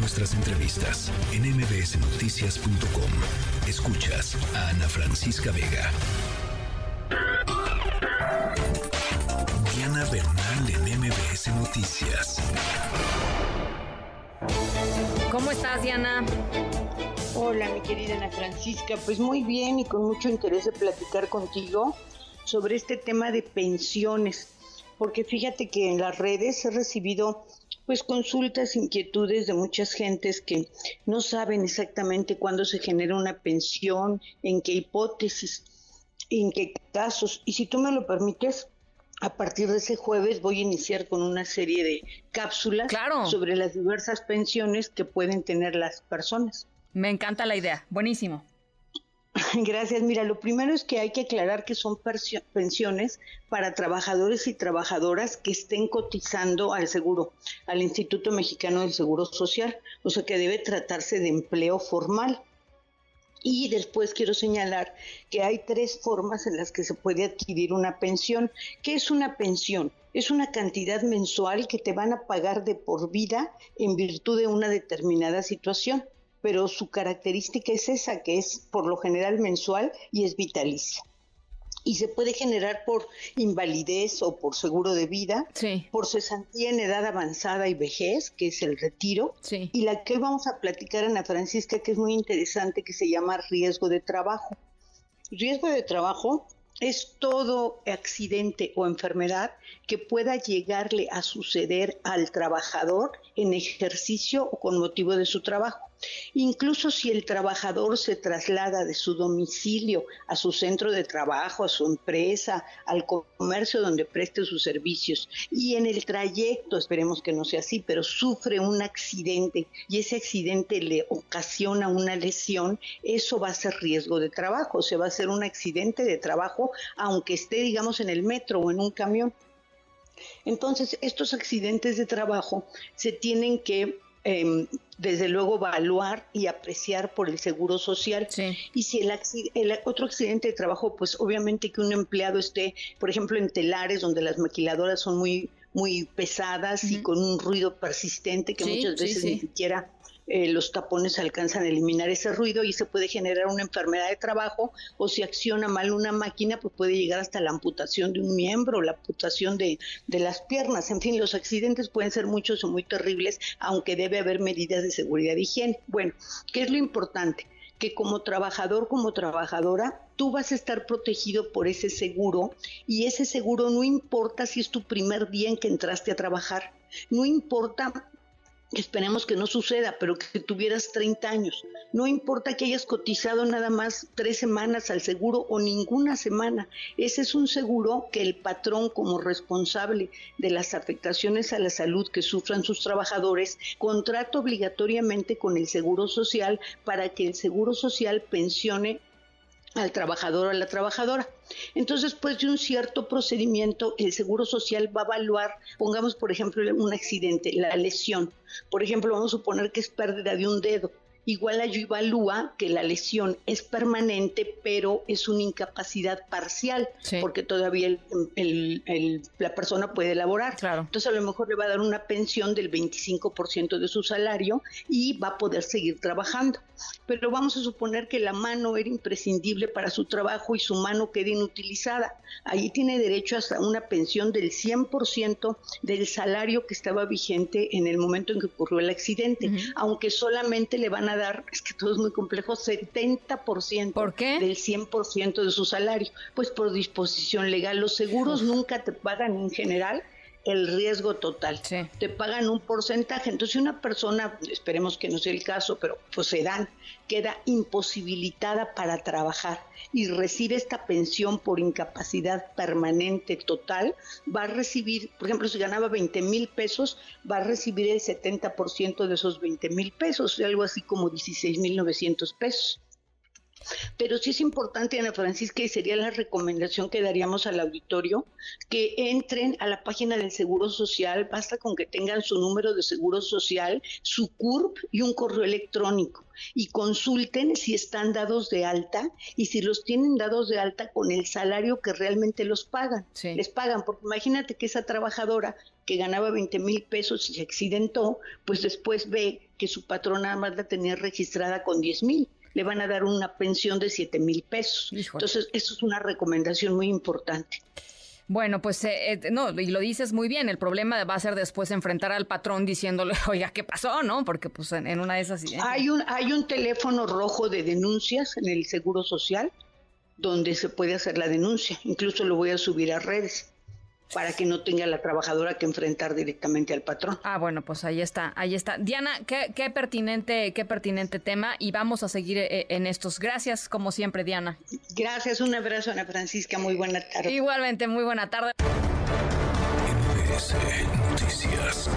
nuestras entrevistas en mbsnoticias.com. Escuchas a Ana Francisca Vega. Diana Bernal en MBS Noticias. ¿Cómo estás, Diana? Hola, mi querida Ana Francisca. Pues muy bien y con mucho interés de platicar contigo sobre este tema de pensiones, porque fíjate que en las redes he recibido pues consultas, inquietudes de muchas gentes que no saben exactamente cuándo se genera una pensión, en qué hipótesis, en qué casos. Y si tú me lo permites, a partir de ese jueves voy a iniciar con una serie de cápsulas sobre las diversas pensiones que pueden tener las personas. Me encanta la idea, buenísimo. Gracias. Mira, lo primero es que hay que aclarar que son pensiones para trabajadores y trabajadoras que estén cotizando al seguro, al Instituto Mexicano del Seguro Social, o sea que debe tratarse de empleo formal. Y después quiero señalar que hay tres formas en las que se puede adquirir una pensión. ¿Qué es una pensión? Es una cantidad mensual que te van a pagar de por vida en virtud de una determinada situación pero su característica es esa, que es por lo general mensual y es vitalicia. Y se puede generar por invalidez o por seguro de vida, por cesantía en edad avanzada y vejez, que es el retiro, y la que hoy vamos a platicar, Ana Francisca, que es muy interesante, que se llama riesgo de trabajo. Riesgo de trabajo es todo accidente o enfermedad que pueda llegarle a suceder al trabajador en ejercicio o con motivo de su trabajo. Incluso si el trabajador se traslada de su domicilio a su centro de trabajo, a su empresa, al comercio donde preste sus servicios y en el trayecto, esperemos que no sea así, pero sufre un accidente y ese accidente le ocasiona una lesión, eso va a ser riesgo de trabajo, o sea, va a ser un accidente de trabajo aunque esté, digamos, en el metro o en un camión. Entonces, estos accidentes de trabajo se tienen que Em, desde luego evaluar y apreciar por el seguro social. Y si el, el, otro accidente de trabajo, pues obviamente que un empleado esté, por ejemplo, en telares donde las maquiladoras son muy muy pesadas y con un ruido persistente que muchas veces ni siquiera eh, los tapones alcanzan a eliminar ese ruido y se puede generar una enfermedad de trabajo o si acciona mal una máquina pues puede llegar hasta la amputación de un miembro, la amputación de, de las piernas. En fin, los accidentes pueden ser muchos o muy terribles, aunque debe haber medidas de seguridad y higiene. Bueno, ¿qué es lo importante? que como trabajador, como trabajadora, tú vas a estar protegido por ese seguro y ese seguro no importa si es tu primer día en que entraste a trabajar, no importa Esperemos que no suceda, pero que tuvieras 30 años. No importa que hayas cotizado nada más tres semanas al seguro o ninguna semana. Ese es un seguro que el patrón como responsable de las afectaciones a la salud que sufran sus trabajadores contrata obligatoriamente con el Seguro Social para que el Seguro Social pensione al trabajador o a la trabajadora. Entonces, pues de un cierto procedimiento, el Seguro Social va a evaluar, pongamos por ejemplo un accidente, la lesión. Por ejemplo, vamos a suponer que es pérdida de un dedo igual yo evalúa que la lesión es permanente, pero es una incapacidad parcial, porque todavía la persona puede elaborar. Entonces a lo mejor le va a dar una pensión del 25% de su salario y va a poder seguir trabajando. Pero vamos a suponer que la mano era imprescindible para su trabajo y su mano queda inutilizada. Ahí tiene derecho hasta una pensión del 100% del salario que estaba vigente en el momento en que ocurrió el accidente, aunque solamente le van a dar, es que todo es muy complejo, 70% ¿Por qué? del 100% de su salario. Pues por disposición legal. Los seguros nunca te pagan en general el riesgo total. Te pagan un porcentaje. Entonces, una persona, esperemos que no sea el caso, pero pues se dan, queda imposibilitada para trabajar y recibe esta pensión por incapacidad permanente total, va a recibir, por ejemplo, si ganaba 20 mil pesos, va a recibir el 70% de esos 20 mil pesos, algo así como 16 mil 900 pesos. Pero sí es importante, Ana Francisca, y sería la recomendación que daríamos al auditorio, que entren a la página del Seguro Social, basta con que tengan su número de Seguro Social, su CURP y un correo electrónico. Y consulten si están dados de alta y si los tienen dados de alta con el salario que realmente los pagan. Les pagan, porque imagínate que esa trabajadora que ganaba 20 mil pesos y se accidentó, pues después ve que su patrón nada más la tenía registrada con 10 mil le van a dar una pensión de 7 mil pesos. Entonces, eso es una recomendación muy importante. Bueno, pues eh, eh, no, y lo dices muy bien, el problema va a ser después enfrentar al patrón diciéndole, oiga, ¿qué pasó? ¿No? Porque pues en, una de esas... Hay un, hay un teléfono rojo de denuncias en el Seguro Social donde se puede hacer la denuncia, incluso lo voy a subir a redes para que no tenga la trabajadora que enfrentar directamente al patrón. Ah, bueno, pues ahí está, ahí está. Diana, qué, qué pertinente, qué pertinente tema y vamos a seguir eh, en estos. Gracias, como siempre, Diana. Gracias, un abrazo, Ana Francisca, muy buena tarde. Igualmente, muy buena tarde. Noticias.